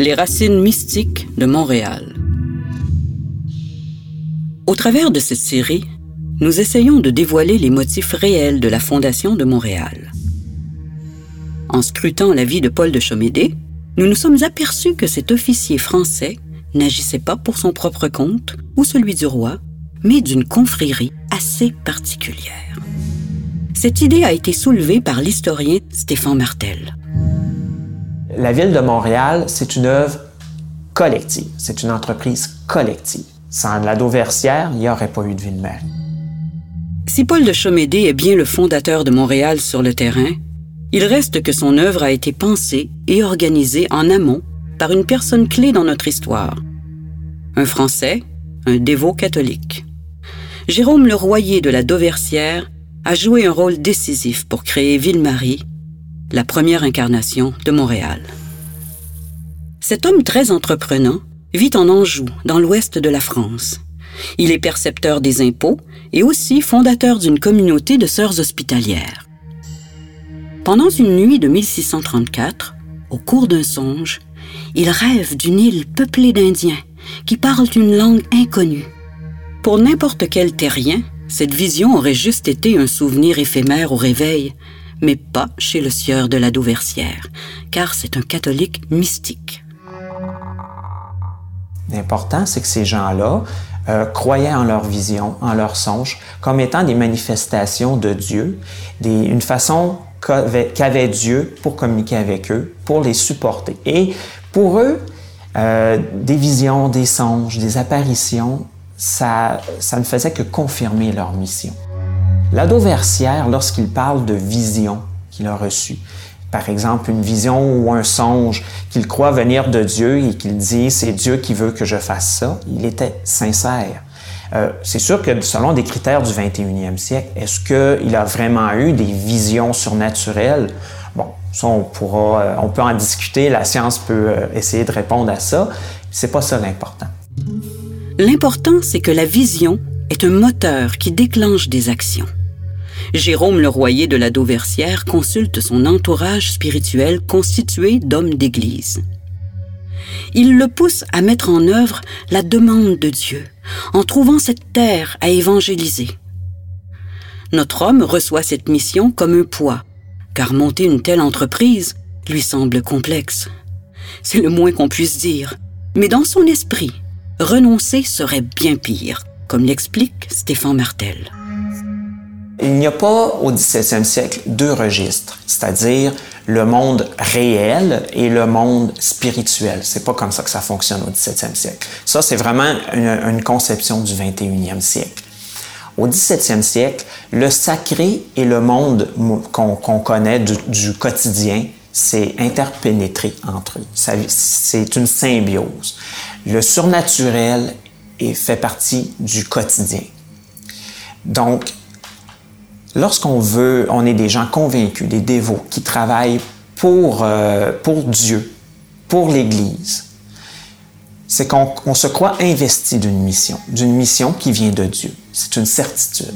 Les racines mystiques de Montréal. Au travers de cette série, nous essayons de dévoiler les motifs réels de la fondation de Montréal. En scrutant la vie de Paul de Chomédé, nous nous sommes aperçus que cet officier français n'agissait pas pour son propre compte ou celui du roi, mais d'une confrérie assez particulière. Cette idée a été soulevée par l'historien Stéphane Martel. La ville de Montréal, c'est une œuvre collective, c'est une entreprise collective. Sans la Dauversière, il n'y aurait pas eu de Ville-Marie. Si Paul de Chomédé est bien le fondateur de Montréal sur le terrain, il reste que son œuvre a été pensée et organisée en amont par une personne clé dans notre histoire. Un Français, un dévot catholique. Jérôme Le Royer de la Dauversière a joué un rôle décisif pour créer Ville-Marie, la première incarnation de Montréal. Cet homme très entreprenant vit en Anjou, dans l'ouest de la France. Il est percepteur des impôts et aussi fondateur d'une communauté de sœurs hospitalières. Pendant une nuit de 1634, au cours d'un songe, il rêve d'une île peuplée d'Indiens qui parlent une langue inconnue. Pour n'importe quel terrien, cette vision aurait juste été un souvenir éphémère au réveil, mais pas chez le sieur de la Dauversière, car c'est un catholique mystique. L'important, c'est que ces gens-là euh, croyaient en leur vision, en leur songe, comme étant des manifestations de Dieu, une façon qu'avait Dieu pour communiquer avec eux, pour les supporter. Et pour eux, euh, des visions, des songes, des apparitions, ça, ça ne faisait que confirmer leur mission. L'ado versière, lorsqu'il parle de vision qu'il a reçue, par exemple une vision ou un songe qu'il croit venir de Dieu et qu'il dit c'est Dieu qui veut que je fasse ça, il était sincère. Euh, c'est sûr que selon des critères du 21e siècle, est-ce qu'il a vraiment eu des visions surnaturelles? Bon, ça, on pourra, euh, on peut en discuter, la science peut euh, essayer de répondre à ça. C'est pas ça l'important. L'important, c'est que la vision est un moteur qui déclenche des actions. Jérôme Le Royer de la Dauversière consulte son entourage spirituel constitué d'hommes d'Église. Il le pousse à mettre en œuvre la demande de Dieu, en trouvant cette terre à évangéliser. Notre homme reçoit cette mission comme un poids, car monter une telle entreprise lui semble complexe. C'est le moins qu'on puisse dire, mais dans son esprit, renoncer serait bien pire, comme l'explique Stéphane Martel. Il n'y a pas au 17e siècle deux registres, c'est-à-dire le monde réel et le monde spirituel. C'est pas comme ça que ça fonctionne au 17e siècle. Ça, c'est vraiment une, conception du 21e siècle. Au 17e siècle, le sacré et le monde qu'on connaît du, quotidien, c'est interpénétré entre eux. C'est une symbiose. Le surnaturel fait partie du quotidien. Donc, lorsqu'on veut, on est des gens convaincus, des dévots, qui travaillent pour, euh, Dieu, pour l'Église, c'est qu'on se croit investi d'une mission, d'une mission qui vient de Dieu. C'est une certitude.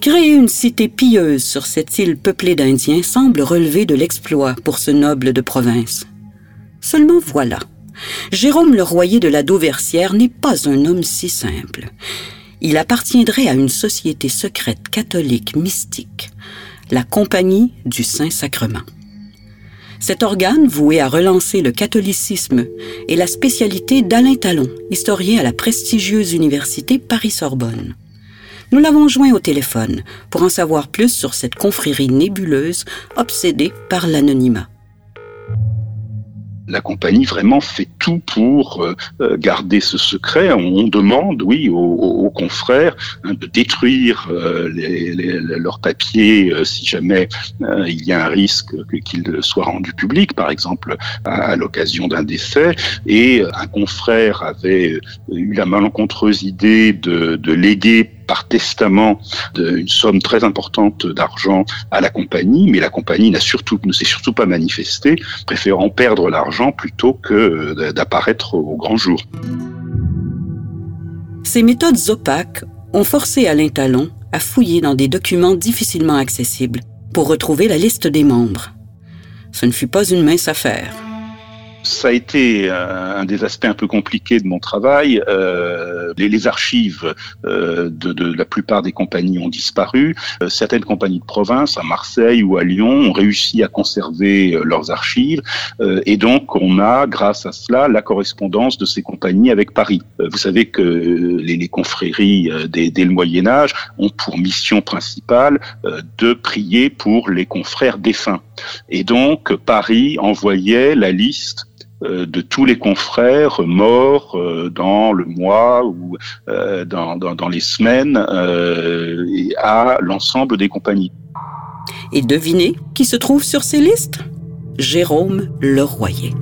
Créer une cité pieuse sur cette île peuplée d'Indiens semble relever de l'exploit pour ce noble de province. Seulement voilà, Jérôme le Royer de la Dauversière n'est pas un homme si simple. Il appartiendrait à une société secrète catholique mystique, la Compagnie du Saint-Sacrement. Cet organe, voué à relancer le catholicisme, est la spécialité d'Alain Talon, historien à la prestigieuse université Paris-Sorbonne. Nous l'avons joint au téléphone pour en savoir plus sur cette confrérie nébuleuse obsédée par l'anonymat la compagnie vraiment fait tout pour euh, euh, garder ce secret. On, demande, oui, aux, confrères hein, de détruire euh, leurs papiers si jamais il y a un risque qu'ils soient rendus publics, par exemple à, l'occasion d'un décès. Et un confrère avait eu la malencontreuse idée de, de léguer par testament une somme très importante d'argent à la compagnie, mais la compagnie n'a surtout, ne s'est surtout pas manifestée, préférant perdre l'argent plutôt que euh, d'apparaître au grand jour. Ces méthodes opaques ont forcé Alain Talon à fouiller dans des documents difficilement accessibles pour retrouver la liste des membres. Ce ne fut pas une mince affaire. Ça a été euh, un des aspects un peu compliqués de mon travail. Euh, les, les, archives euh, de, de, la plupart des compagnies ont disparu. Euh, certaines compagnies de province, à Marseille ou à Lyon, ont réussi à conserver euh, leurs archives. Euh, et donc, on a, grâce à cela, la correspondance de ces compagnies avec Paris. vous savez que les, les confréries dès, dès, le Moyen Âge ont pour mission principale de prier pour les confrères défunts. Et donc, Paris envoyait la liste de tous les confrères morts euh, dans le mois ou euh, dans, dans, dans les semaines à l'ensemble des compagnies. Et devinez qui se trouve sur ces listes? Jérôme Leroyer.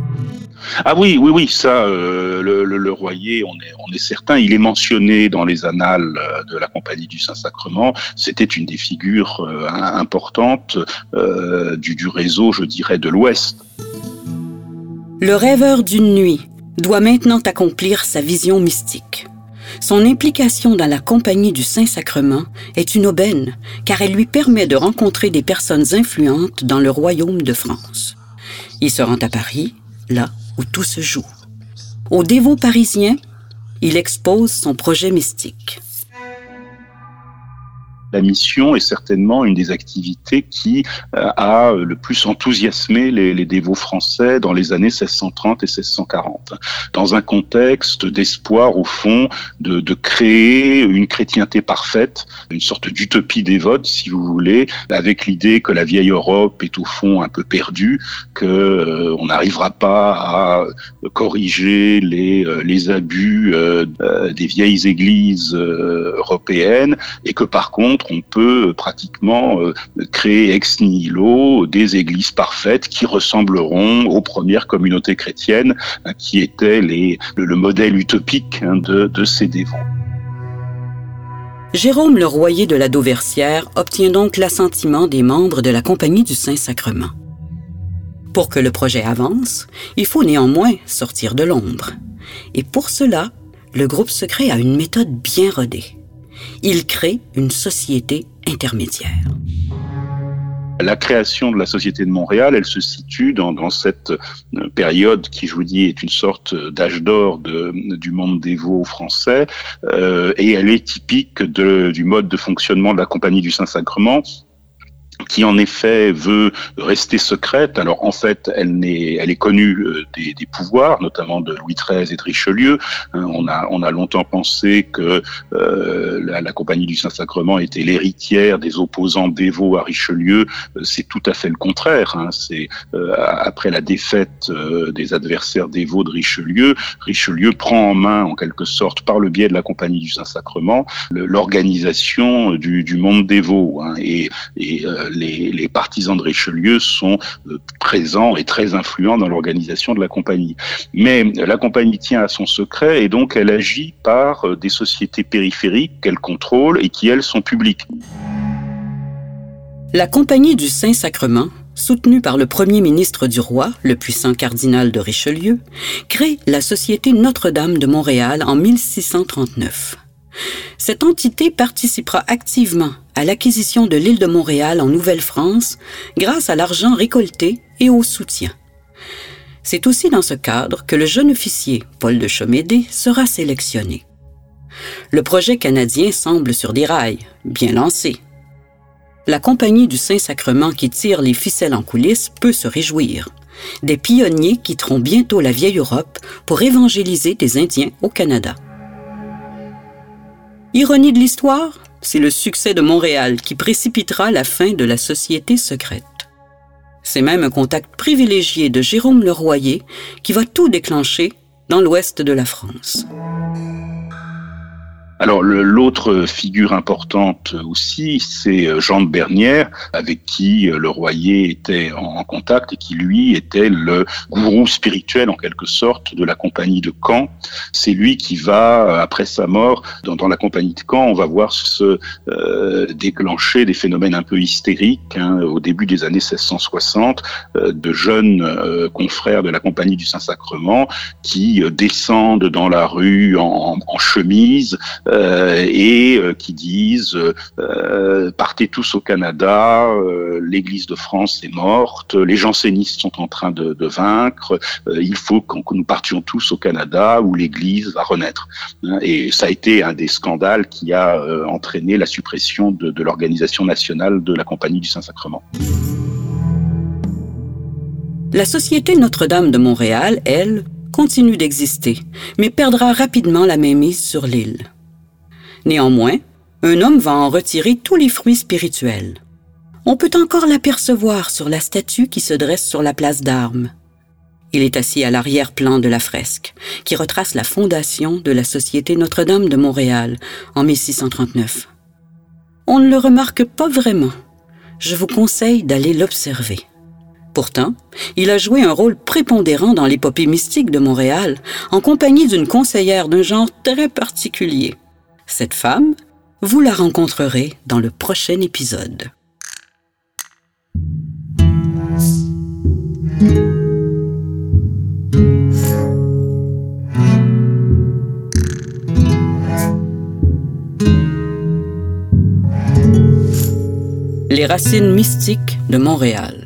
Ah oui, oui, oui, ça, euh, le, le, le, Royer, on est, on est certain, il est mentionné dans les annales de la Compagnie du Saint-Sacrement. C'était une des figures euh, importantes euh, du, du réseau, je dirais, de l'Ouest. Le rêveur d'une nuit doit maintenant accomplir sa vision mystique. Son implication dans la compagnie du Saint-Sacrement est une aubaine, car elle lui permet de rencontrer des personnes influentes dans le royaume de France. Il se rend à Paris, là où tout se joue. Au dévot parisien, il expose son projet mystique la mission est certainement une des activités qui euh, a le plus enthousiasmé les, les, dévots français dans les années 1630 et 1640, dans un contexte d'espoir au fond de, de, créer une chrétienté parfaite, une sorte d'utopie dévote, si vous voulez, avec l'idée que la vieille Europe est au fond un peu perdue, que euh, n'arrivera pas à corriger les, euh, les abus euh, des vieilles églises européennes, et que par contre on peut pratiquement euh, créer ex nihilo des églises parfaites qui ressembleront aux premières communautés chrétiennes hein, qui étaient le, modèle utopique hein, de, de ces dévots. Jérôme le Royer de la Dauversière obtient donc l'assentiment des membres de la Compagnie du Saint-Sacrement. Pour que le projet avance, il faut néanmoins sortir de l'ombre. Et pour cela, le groupe secret a une méthode bien rodée il crée une société intermédiaire. La création de la Société de Montréal, elle se situe dans, cette euh, période qui, je vous dis, est une sorte d'âge d'or du monde des veaux français, euh, et elle est typique du mode de fonctionnement de la Compagnie du Saint-Sacrement, qui en effet veut rester secrète. Alors en fait, elle, est, elle est connue euh, des, des, pouvoirs, notamment de Louis XIII et de Richelieu. Hein, on, a, on a longtemps pensé que euh, la, la, Compagnie du Saint-Sacrement était l'héritière des opposants dévots à Richelieu. Euh, c'est tout à fait le contraire. Hein. C'est euh, après la défaite euh, des adversaires dévots de Richelieu, Richelieu prend en main, en quelque sorte, par le biais de la Compagnie du Saint-Sacrement, l'organisation du, du, monde dévot. Hein, et, et les, partisans de Richelieu sont euh, présents et très influents dans l'organisation de la compagnie. Mais la compagnie tient à son secret et donc elle agit par euh, des sociétés périphériques qu'elle contrôle et qui, elles, sont publiques. La Compagnie du Saint-Sacrement, soutenue par le premier ministre du roi, le puissant cardinal de Richelieu, crée la Société Notre-Dame de Montréal en 1639. Cette entité participera activement à l'acquisition de l'île de Montréal en Nouvelle-France grâce à l'argent récolté et au soutien. C'est aussi dans ce cadre que le jeune officier Paul de Chomédé sera sélectionné. Le projet canadien semble sur des rails, bien lancé. La compagnie du Saint-Sacrement qui tire les ficelles en coulisses peut se réjouir. Des pionniers quitteront bientôt la vieille Europe pour évangéliser des Indiens au Canada. Ironie de l'histoire, c'est le succès de Montréal qui précipitera la fin de la société secrète. C'est même un contact privilégié de Jérôme Leroyer qui va tout déclencher dans l'ouest de la France. Alors l'autre figure importante aussi, c'est euh, Jean de Bernière, avec qui euh, le Royer était en contact et qui lui était le gourou spirituel en quelque sorte de la compagnie de Caen. C'est lui qui va, euh, après sa mort, dans, la compagnie de Caen, on va voir se déclencher des phénomènes un peu hystériques hein, au début des années 1660 euh, de jeunes confrères de la compagnie du Saint-Sacrement qui descendent dans la rue en chemise et qui disent partez tous au Canada, l'Église de France est morte, les jansénistes sont en train de, vaincre, il faut que nous partions tous au Canada où l'Église va renaître. Hein, et ça a été un des scandales qui a entraîné la suppression de, de l'organisation nationale de la Compagnie du Saint-Sacrement. La Société Notre-Dame de Montréal, elle, continue d'exister, mais perdra rapidement la mainmise sur l'île. Néanmoins, un homme va en retirer tous les fruits spirituels. On peut encore l'apercevoir sur la statue qui se dresse sur la place d'armes. Il est assis à l'arrière-plan de la fresque, qui retrace la fondation de la Société Notre-Dame de Montréal en 1639. On ne le remarque pas vraiment. Je vous conseille d'aller l'observer. Pourtant, il a joué un rôle prépondérant dans l'épopée mystique de Montréal, en compagnie d'une conseillère d'un genre très particulier. Cette femme, vous la rencontrerez dans le prochain épisode. Les racines mystiques de Montréal.